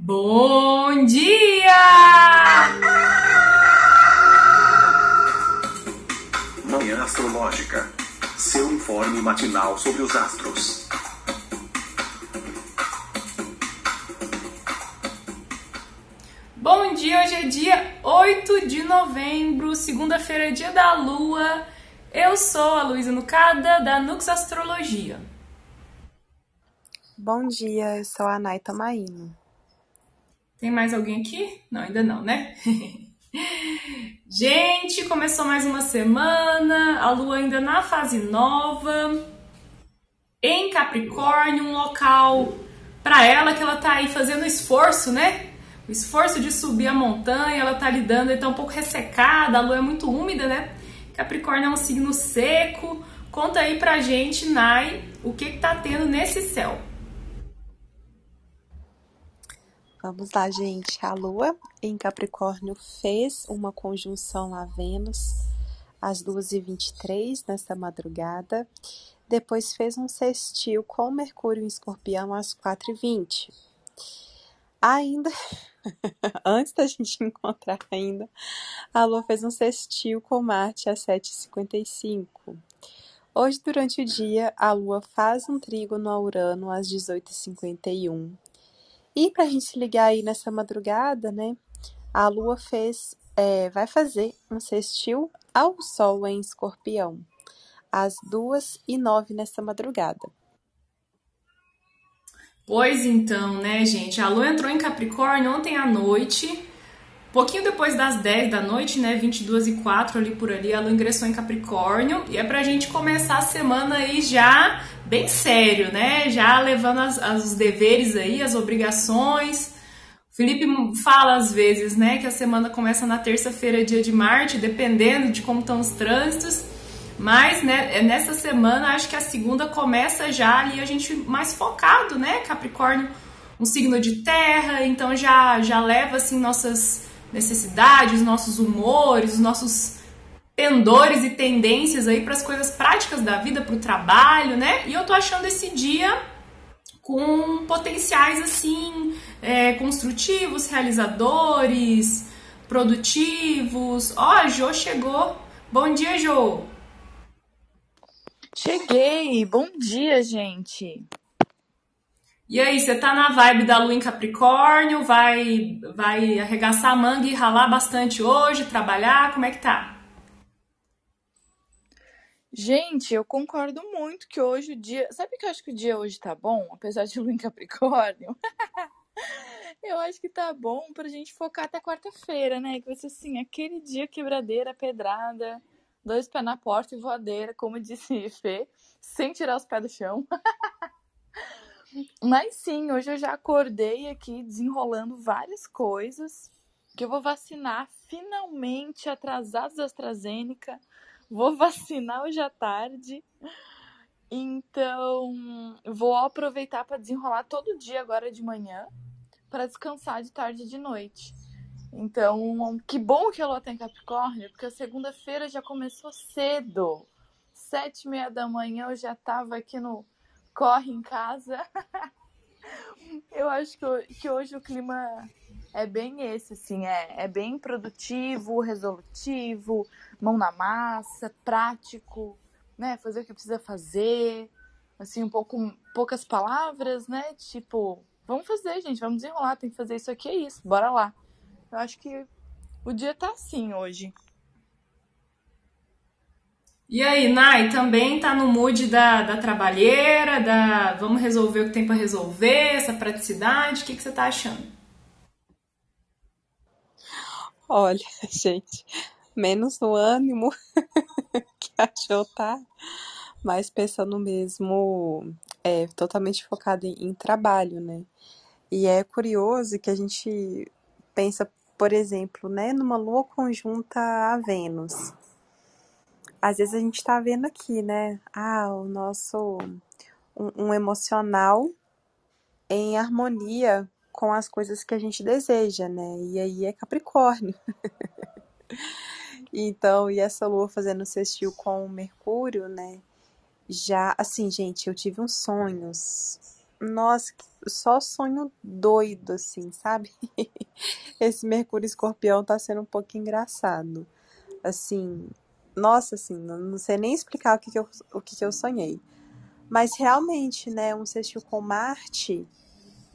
Bom dia! Manhã Astrológica. Seu informe matinal sobre os astros. Bom dia, hoje é dia 8 de novembro, segunda-feira, dia da lua. Eu sou a Luísa Nucada, da Nux Astrologia. Bom dia, eu sou a Naita Maíno. Tem mais alguém aqui? Não, ainda não, né? Gente, começou mais uma semana, a lua ainda na fase nova, em Capricórnio, um local para ela que ela tá aí fazendo esforço, né? O esforço de subir a montanha, ela tá lidando, ela tá um pouco ressecada, a lua é muito úmida, né? Capricórnio é um signo seco. Conta aí pra gente, Nai, o que que tá tendo nesse céu? Vamos lá, gente. A Lua em Capricórnio fez uma conjunção a Vênus às 2h23 nesta madrugada. Depois fez um sextil com Mercúrio em Escorpião às 4h20. Ainda, antes da gente encontrar ainda, a Lua fez um sextil com Marte às 7h55. Hoje, durante o dia, a Lua faz um trígono a Urano às 18h51 e para a gente ligar aí nessa madrugada, né? A Lua fez, é, vai fazer um sextil ao Sol em Escorpião, às duas e nove nessa madrugada. Pois então, né, gente? A Lua entrou em Capricórnio ontem à noite pouquinho depois das 10 da noite, né, 22 e 4 ali por ali, a Lua ingressou em Capricórnio e é pra gente começar a semana aí já bem sério, né, já levando as, as, os deveres aí, as obrigações. O Felipe fala às vezes, né, que a semana começa na terça-feira, dia de Marte, dependendo de como estão os trânsitos. Mas, né, é nessa semana, acho que a segunda começa já ali a gente mais focado, né? Capricórnio, um signo de terra, então já já leva assim nossas necessidades, os nossos humores, os nossos pendores e tendências aí para as coisas práticas da vida, para o trabalho, né? E eu tô achando esse dia com potenciais assim é, construtivos, realizadores, produtivos. Ó, oh, a Jo chegou. Bom dia, Jo. Cheguei. Bom dia, gente. E aí, você tá na vibe da lua em Capricórnio? Vai, vai arregaçar a manga e ralar bastante hoje, trabalhar? Como é que tá? Gente, eu concordo muito que hoje o dia. Sabe que eu acho que o dia hoje tá bom, apesar de lua em Capricórnio? eu acho que tá bom pra gente focar até quarta-feira, né? Que vai ser assim, aquele dia quebradeira, pedrada, dois pés na porta e voadeira, como disse Fê, sem tirar os pés do chão. Mas sim, hoje eu já acordei aqui desenrolando várias coisas. Que eu vou vacinar finalmente atrasados da AstraZeneca. Vou vacinar hoje à tarde. Então, vou aproveitar para desenrolar todo dia agora de manhã para descansar de tarde e de noite. Então, que bom que a Lua tem Capricórnio, porque a segunda-feira já começou cedo. Sete e meia da manhã eu já estava aqui no corre em casa. Eu acho que, que hoje o clima é bem esse, assim, é, é bem produtivo, resolutivo, mão na massa, prático, né? Fazer o que precisa fazer, assim, um pouco, poucas palavras, né? Tipo, vamos fazer, gente, vamos desenrolar, tem que fazer isso aqui, é isso, bora lá. Eu acho que o dia tá assim hoje. E aí, Nai, também tá no mood da, da trabalheira, da vamos resolver o que tem para resolver, essa praticidade, o que, que você tá achando? Olha, gente, menos no ânimo que a Jo tá, mas pensando mesmo, é, totalmente focado em, em trabalho, né? E é curioso que a gente pensa, por exemplo, né, numa lua conjunta a Vênus às vezes a gente está vendo aqui, né? Ah, o nosso um, um emocional em harmonia com as coisas que a gente deseja, né? E aí é Capricórnio. então, e essa lua fazendo sextil com o Mercúrio, né? Já, assim, gente, eu tive uns sonhos Nossa, só sonho doido, assim, sabe? Esse Mercúrio Escorpião tá sendo um pouco engraçado. Assim, nossa, assim, não sei nem explicar o que, que, eu, o que, que eu sonhei. Mas realmente, né, um sextil com Marte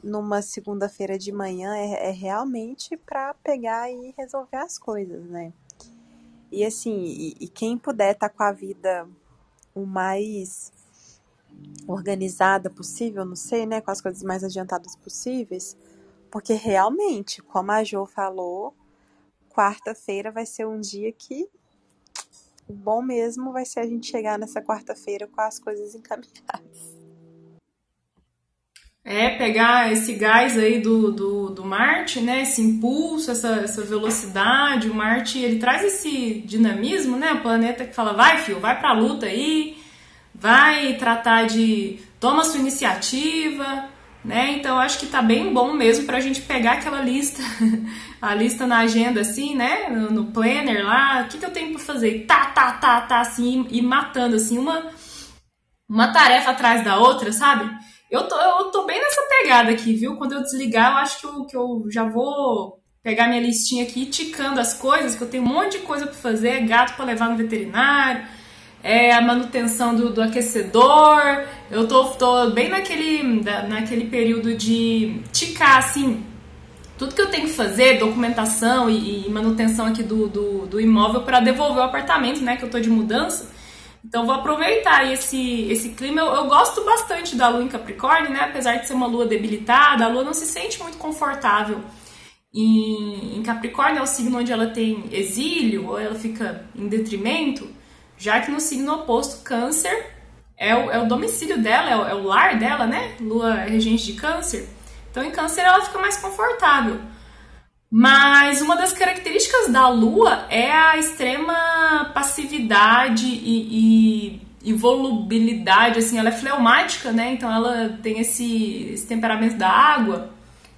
numa segunda-feira de manhã é, é realmente para pegar e resolver as coisas, né? E assim, e, e quem puder estar tá com a vida o mais organizada possível, não sei, né, com as coisas mais adiantadas possíveis, porque realmente, como a Jo falou, quarta-feira vai ser um dia que o bom mesmo vai ser a gente chegar nessa quarta-feira com as coisas encaminhadas. É, pegar esse gás aí do, do, do Marte, né? Esse impulso, essa, essa velocidade. O Marte, ele traz esse dinamismo, né? O planeta que fala, vai, filho, vai pra luta aí, vai tratar de... Toma sua iniciativa, né? Então, acho que tá bem bom mesmo pra gente pegar aquela lista, a lista na agenda, assim, né? No, no planner lá, o que, que eu tenho pra fazer? Tá, tá, tá, tá, assim, e matando, assim, uma, uma tarefa atrás da outra, sabe? Eu tô, eu tô bem nessa pegada aqui, viu? Quando eu desligar, eu acho que eu, que eu já vou pegar minha listinha aqui e ticando as coisas, que eu tenho um monte de coisa para fazer, gato para levar no veterinário, é a manutenção do, do aquecedor. Eu tô, tô bem naquele, naquele período de ticar, assim, tudo que eu tenho que fazer, documentação e, e manutenção aqui do, do, do imóvel para devolver o apartamento, né? Que eu tô de mudança. Então vou aproveitar esse, esse clima. Eu, eu, gosto bastante da lua em Capricórnio, né? Apesar de ser uma lua debilitada, a lua não se sente muito confortável. Em, em Capricórnio é o signo onde ela tem exílio, ou ela fica em detrimento, já que no signo oposto, Câncer, é o, é o domicílio dela, é o, é o lar dela, né? Lua é regente de Câncer. Então em Câncer ela fica mais confortável. Mas uma das características da Lua é a extrema passividade e, e, e, volubilidade, assim, ela é fleumática, né? Então ela tem esse, esse temperamento da água,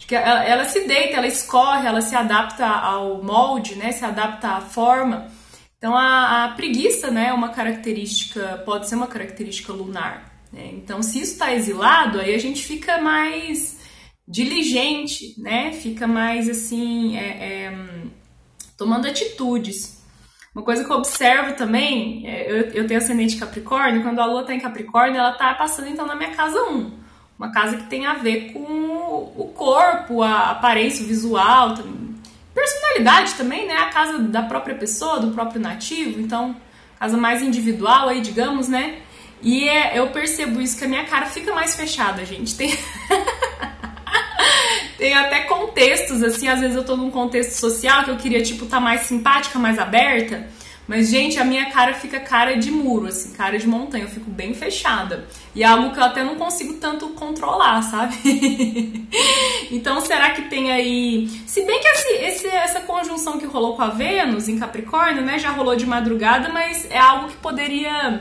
que ela, ela, se deita, ela escorre, ela se adapta ao molde, né? Se adapta à forma. Então a, a preguiça, né, é uma característica, pode ser uma característica lunar. Né? Então se isso está exilado, aí a gente fica mais diligente, né? Fica mais assim, é, é, tomando atitudes. Uma coisa que eu observo também, é, eu, eu, tenho ascendente Capricórnio, quando a lua está em Capricórnio, ela está passando então na minha casa 1. Uma casa que tem a ver com o corpo, a aparência, o visual, personalidade também, né? A casa da própria pessoa, do próprio nativo, então, casa mais individual aí, digamos, né? E é, eu percebo isso que a minha cara fica mais fechada, gente. Tem. Tem até contextos, assim, às vezes eu tô num contexto social que eu queria, tipo, estar tá mais simpática, mais aberta. Mas, gente, a minha cara fica cara de muro, assim, cara de montanha. Eu fico bem fechada. E é algo que eu até não consigo tanto controlar, sabe? então, será que tem aí. Se bem que esse, esse, essa conjunção que rolou com a Vênus em Capricórnio, né, já rolou de madrugada, mas é algo que poderia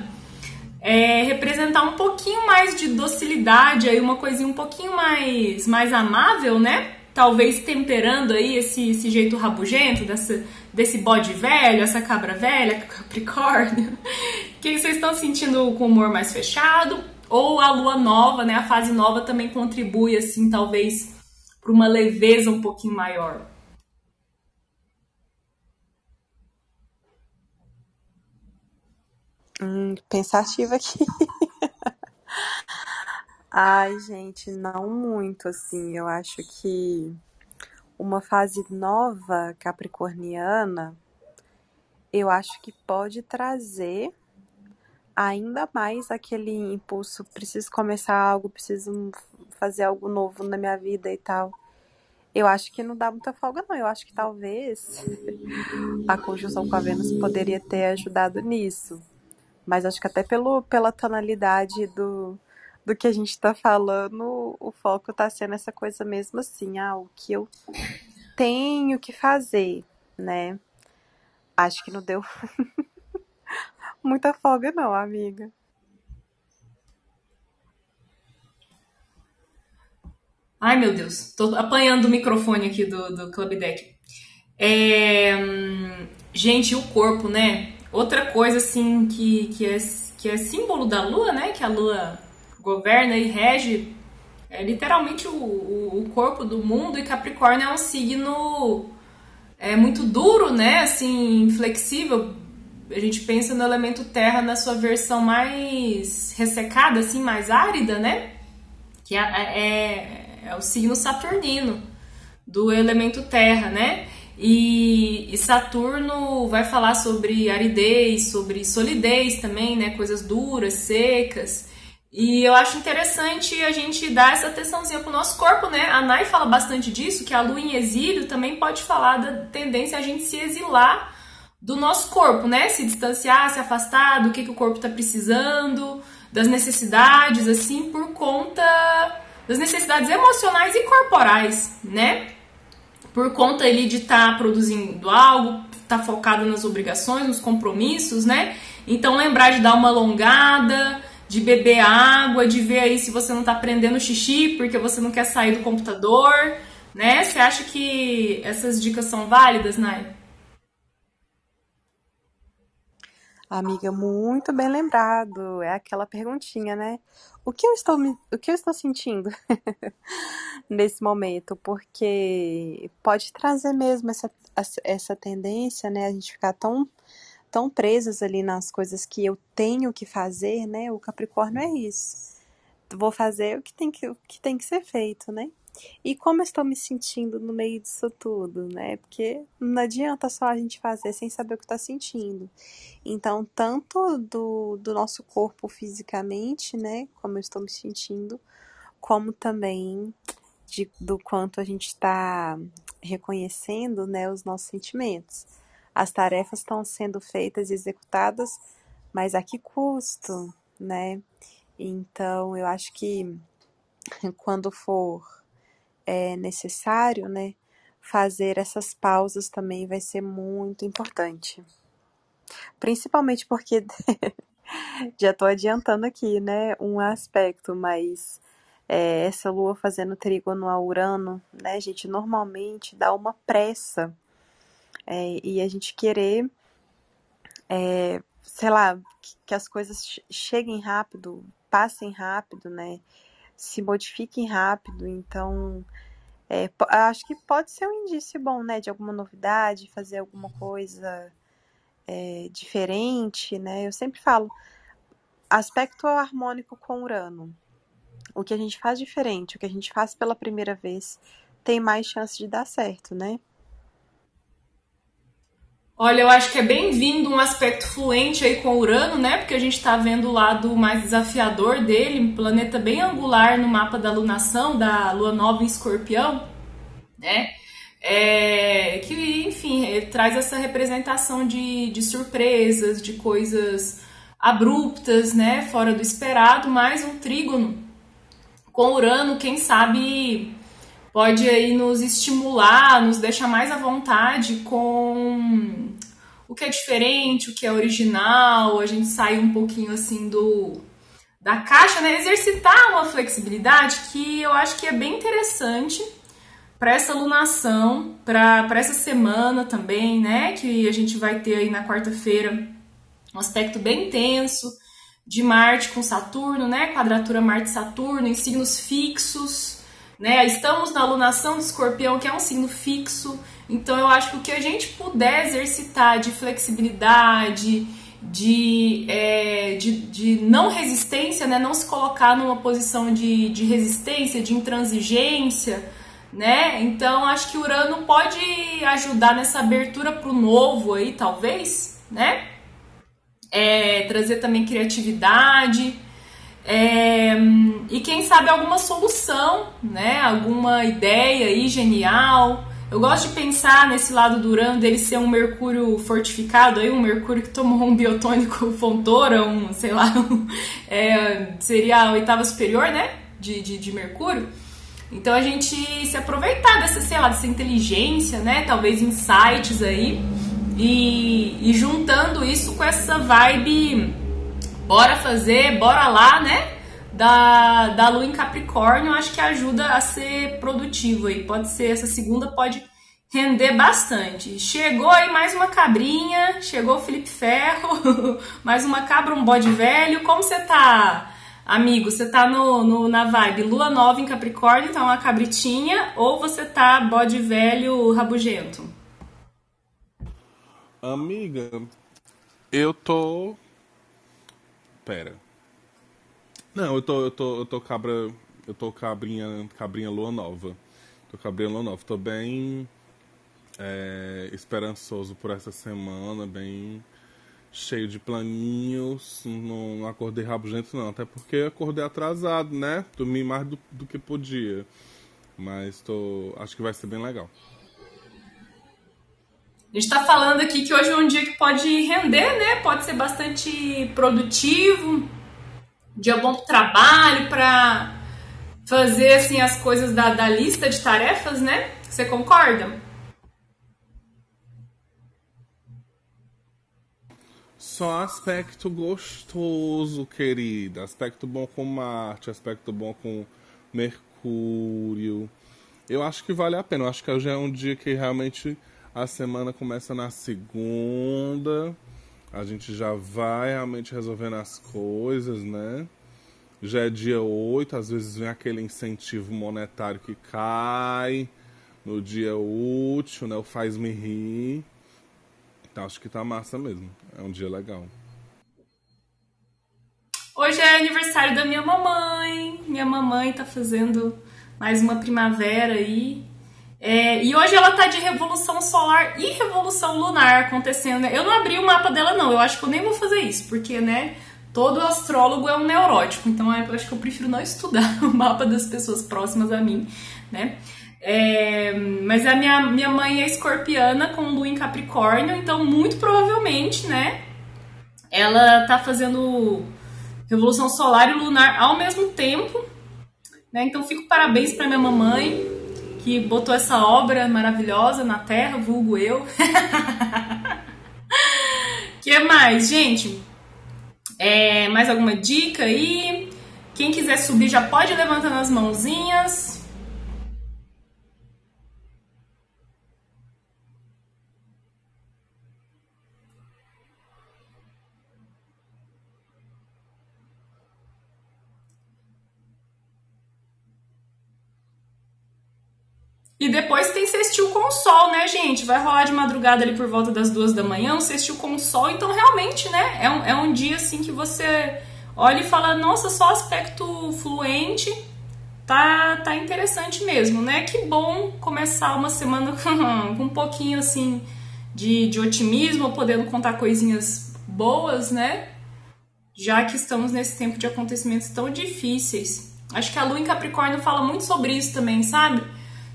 é, representar um pouquinho mais de docilidade, aí uma coisinha um pouquinho mais, mais amável, né? Talvez temperando aí esse, esse jeito rabugento dessa, desse bode velho, essa cabra velha, Capricórnio. Que vocês estão sentindo com o humor mais fechado? Ou a lua nova, né? A fase nova também contribui, assim, talvez para uma leveza um pouquinho maior. Hum, pensativa aqui. Ai, gente, não muito assim. Eu acho que uma fase nova capricorniana, eu acho que pode trazer ainda mais aquele impulso, preciso começar algo, preciso fazer algo novo na minha vida e tal. Eu acho que não dá muita folga, não. Eu acho que talvez a conjunção com a Vênus poderia ter ajudado nisso. Mas acho que até pelo, pela tonalidade do, do que a gente está falando, o foco está sendo essa coisa mesmo assim, ah, o que eu tenho que fazer, né? Acho que não deu muita folga não, amiga. Ai, meu Deus, tô apanhando o microfone aqui do, do Club Deck. É, gente, o corpo, né? Outra coisa, assim, que, que, é, que é símbolo da lua, né? Que a lua governa e rege É literalmente o, o, corpo do mundo e Capricórnio é um signo é muito duro, né? Assim, flexível. A gente pensa no elemento terra na sua versão mais ressecada, assim, mais árida, né? Que é, é, é o signo saturnino do elemento terra, né? E, e, Saturno vai falar sobre aridez, sobre solidez também, né? Coisas duras, secas. E eu acho interessante a gente dar essa atençãozinha pro nosso corpo, né? A Nai fala bastante disso, que a lua em exílio também pode falar da tendência a gente se exilar do nosso corpo, né? Se distanciar, se afastar do que, que o corpo tá precisando, das necessidades, assim, por conta das necessidades emocionais e corporais, né? por conta ali de estar tá produzindo algo, estar tá focado nas obrigações, nos compromissos, né? Então lembrar de dar uma alongada, de beber água, de ver aí se você não está prendendo xixi porque você não quer sair do computador, né? Você acha que essas dicas são válidas, Nai? Amiga, muito bem lembrado. É aquela perguntinha, né? O que eu estou, o que eu estou sentindo nesse momento? Porque pode trazer mesmo essa, essa tendência, né? A gente ficar tão, tão presos ali nas coisas que eu tenho que fazer, né? O Capricórnio é isso. Vou fazer o que tem que, o que, tem que ser feito, né? E como eu estou me sentindo no meio disso tudo, né? Porque não adianta só a gente fazer sem saber o que está sentindo. Então, tanto do, do nosso corpo fisicamente, né? Como eu estou me sentindo, como também de, do quanto a gente está reconhecendo, né? Os nossos sentimentos. As tarefas estão sendo feitas e executadas, mas a que custo, né? Então, eu acho que quando for é necessário, né, fazer essas pausas também vai ser muito importante. Principalmente porque já estou adiantando aqui, né, um aspecto, mas é, essa lua fazendo trígono a Urano, né, gente, normalmente dá uma pressa é, e a gente querer, é, sei lá, que, que as coisas cheguem rápido, passem rápido, né, se modifiquem rápido, então é, acho que pode ser um indício bom, né, de alguma novidade, fazer alguma coisa é, diferente, né? Eu sempre falo, aspecto harmônico com Urano. O que a gente faz diferente, o que a gente faz pela primeira vez, tem mais chance de dar certo, né? Olha, eu acho que é bem-vindo um aspecto fluente aí com Urano, né? Porque a gente está vendo o lado mais desafiador dele, um planeta bem angular no mapa da lunação, da lua nova em escorpião, né? É, que, enfim, traz essa representação de, de surpresas, de coisas abruptas, né? Fora do esperado, mais um trígono com Urano, quem sabe pode aí nos estimular, nos deixar mais à vontade com o que é diferente, o que é original, a gente sai um pouquinho assim do da caixa, né? Exercitar uma flexibilidade que eu acho que é bem interessante para essa lunação, para essa semana também, né? Que a gente vai ter aí na quarta-feira um aspecto bem intenso de Marte com Saturno, né? Quadratura Marte-Saturno em signos fixos né? Estamos na alunação do escorpião, que é um signo fixo, então eu acho que o que a gente puder exercitar de flexibilidade, de, é, de, de, não resistência, né? não se colocar numa posição de, de resistência, de intransigência, né? Então acho que Urano pode ajudar nessa abertura para o novo aí, talvez, né? É, trazer também criatividade, é, e quem sabe alguma solução, né? Alguma ideia aí genial. Eu gosto de pensar nesse lado do Urano dele ser um Mercúrio fortificado, aí um Mercúrio que tomou um biotônico Fontoura, um, sei lá, um, é, seria a oitava superior, né? De, de, de, Mercúrio. Então a gente se aproveitar dessa, sei lá, dessa inteligência, né? Talvez insights aí. E, e juntando isso com essa vibe bora fazer, bora lá, né? Da, da lua em Capricórnio, acho que ajuda a ser produtivo aí. Pode ser, essa segunda pode render bastante. Chegou aí mais uma cabrinha, chegou o Felipe Ferro, mais uma cabra, um bode velho. Como você tá amigo, você tá no, no, na vibe lua nova em Capricórnio, então uma cabritinha, ou você tá bode velho rabugento? Amiga, eu tô. Pera. Não, eu tô, eu tô, eu tô cabra. Eu tô cabrinha, cabrinha lua nova. Tô cabrinha lua nova. Tô bem é, esperançoso por essa semana, bem cheio de planinhos. Não, não acordei rabugento, não. Até porque acordei atrasado, né? Dormi mais do, do que podia. Mas tô, acho que vai ser bem legal. A gente está falando aqui que hoje é um dia que pode render, né? Pode ser bastante produtivo, dia bom pro trabalho, para fazer assim as coisas da, da lista de tarefas, né? Você concorda? Só aspecto gostoso, querida. Aspecto bom com Marte, aspecto bom com Mercúrio. Eu acho que vale a pena. Eu acho que hoje é um dia que realmente a semana começa na segunda. A gente já vai realmente resolvendo as coisas, né? Já é dia 8, às vezes vem aquele incentivo monetário que cai no dia útil, né? O faz-me rir. Então acho que tá massa mesmo. É um dia legal. Hoje é aniversário da minha mamãe. Minha mamãe tá fazendo mais uma primavera aí. É, e hoje ela tá de revolução solar e revolução lunar acontecendo. Eu não abri o mapa dela, não. Eu acho que eu nem vou fazer isso, porque, né? Todo astrólogo é um neurótico, então eu acho que eu prefiro não estudar o mapa das pessoas próximas a mim, né? É, mas a minha, minha mãe é escorpiana com lua em Capricórnio, então muito provavelmente, né? Ela tá fazendo revolução solar e lunar ao mesmo tempo, né? Então fico parabéns para minha mamãe, que botou essa obra maravilhosa na Terra, vulgo eu. que mais, gente? É, mais alguma dica aí? Quem quiser subir já pode levantando as mãozinhas. E depois tem sextil com sol, né, gente? Vai rolar de madrugada ali por volta das duas da manhã, um sextil com sol. Então, realmente, né, é um, é um dia assim que você olha e fala: nossa, só aspecto fluente. Tá, tá interessante mesmo, né? Que bom começar uma semana com, com um pouquinho assim de, de otimismo, podendo contar coisinhas boas, né? Já que estamos nesse tempo de acontecimentos tão difíceis. Acho que a Lua em Capricórnio fala muito sobre isso também, sabe?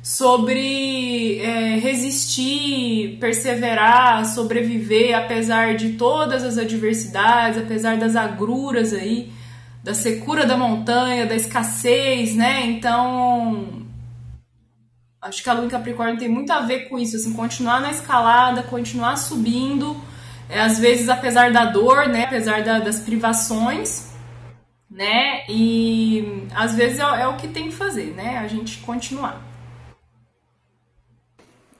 Sobre é, resistir, perseverar, sobreviver apesar de todas as adversidades, apesar das agruras aí, da secura da montanha, da escassez, né? Então, acho que a lua em Capricórnio tem muito a ver com isso, assim, continuar na escalada, continuar subindo, é, às vezes apesar da dor, né? Apesar da, das privações. Né? E às vezes é, é o que tem que fazer, né? A gente continuar.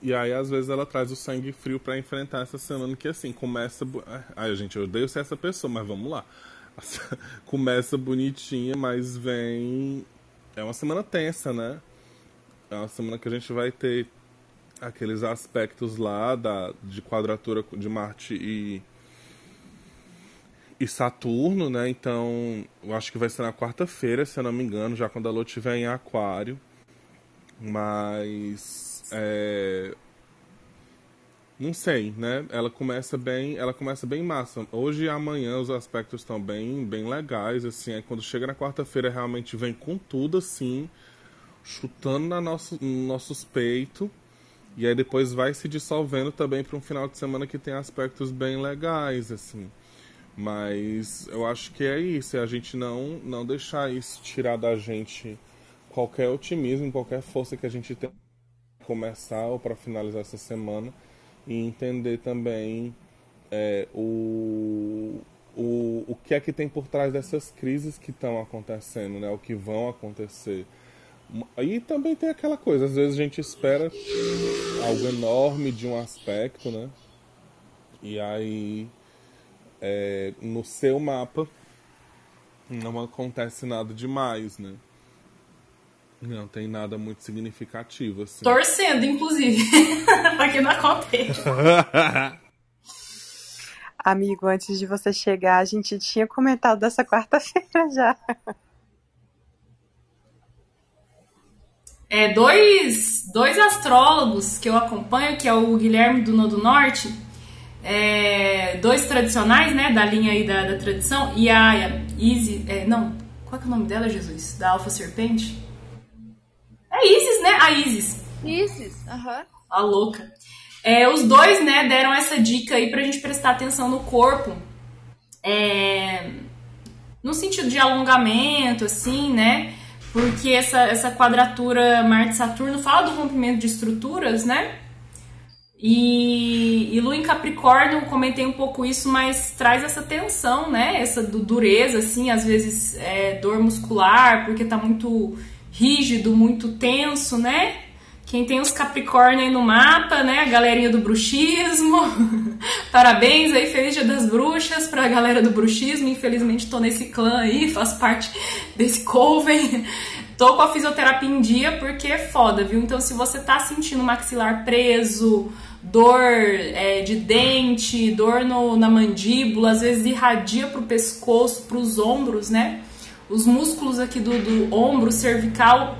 E aí, às vezes, ela traz o sangue frio para enfrentar essa semana que, assim, começa. Ai, gente, eu odeio ser essa pessoa, mas vamos lá. começa bonitinha, mas vem. É uma semana tensa, né? É uma semana que a gente vai ter aqueles aspectos lá da, de quadratura de Marte e, e Saturno, né? Então, eu acho que vai ser na quarta-feira, se eu não me engano, já quando a Lua estiver em Aquário. Mas é... Não sei, né? Ela começa bem, ela começa bem massa. Hoje e amanhã os aspectos estão bem, bem legais, assim. Aí quando chega na quarta-feira realmente vem com tudo, assim, chutando na nosso, nos nossos. E aí depois vai se dissolvendo também para um final de semana que tem aspectos bem legais, assim. Mas eu acho que é isso, é a gente não, não deixar isso tirar da gente qualquer otimismo, qualquer força que a gente tem começar ou para finalizar essa semana e entender também é, o, o, o que é que tem por trás dessas crises que estão acontecendo, né? O que vão acontecer. E também tem aquela coisa, às vezes a gente espera algo enorme de um aspecto, né? E aí, é, no seu mapa, Não acontece nada demais, né? Não tem nada muito significativo, assim. Torcendo, inclusive, pra que não aconteça. Amigo, antes de você chegar, a gente tinha comentado dessa quarta-feira já. É, dois, dois astrólogos que eu acompanho, que é o Guilherme do Nodo Norte, é, dois tradicionais, né, da linha aí da, da tradição, e a Isis, é, não, qual é, é o nome dela, Jesus? Da Alfa Serpente? É Isis, né? A Isis. Isis, aham. Uhum. A louca. É, os dois, né, deram essa dica aí pra gente prestar atenção no corpo. É, no sentido de alongamento, assim, né? Porque essa, essa quadratura Marte-Saturno fala do rompimento de estruturas, né? E, e Lua em Capricórnio, comentei um pouco isso, mas traz essa tensão, né? Essa dureza, assim, às vezes é, dor muscular, porque tá muito rígido, muito tenso, né? Quem tem os Capricórnio aí no mapa, né? A galerinha do bruxismo. Parabéns aí, feliz dia das bruxas pra galera do bruxismo. Infelizmente tô nesse clã aí, faço parte desse coven. Tô com a fisioterapia em dia porque é foda, viu? Então se você tá sentindo maxilar preso, dor é, de dente, dor no, na mandíbula, às vezes irradia pro pescoço, pros ombros, né? Os músculos aqui do, do ombro cervical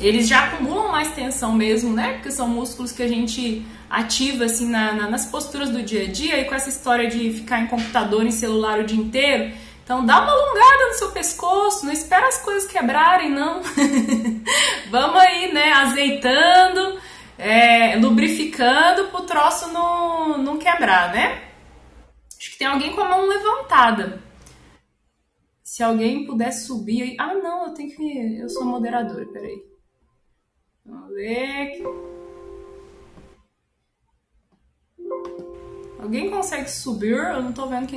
eles já acumulam mais tensão mesmo, né? Porque são músculos que a gente ativa assim na, na, nas posturas do dia a dia e com essa história de ficar em computador, em celular o dia inteiro. Então dá uma alongada no seu pescoço, não espera as coisas quebrarem, não. Vamos aí, né? Azeitando, é, lubrificando pro troço não, não quebrar, né? Acho que tem alguém com a mão levantada. Se alguém puder subir aí. Ah, não, eu tenho que. Eu sou moderadora, peraí. Vamos ver. Alguém consegue subir? Eu não tô vendo quem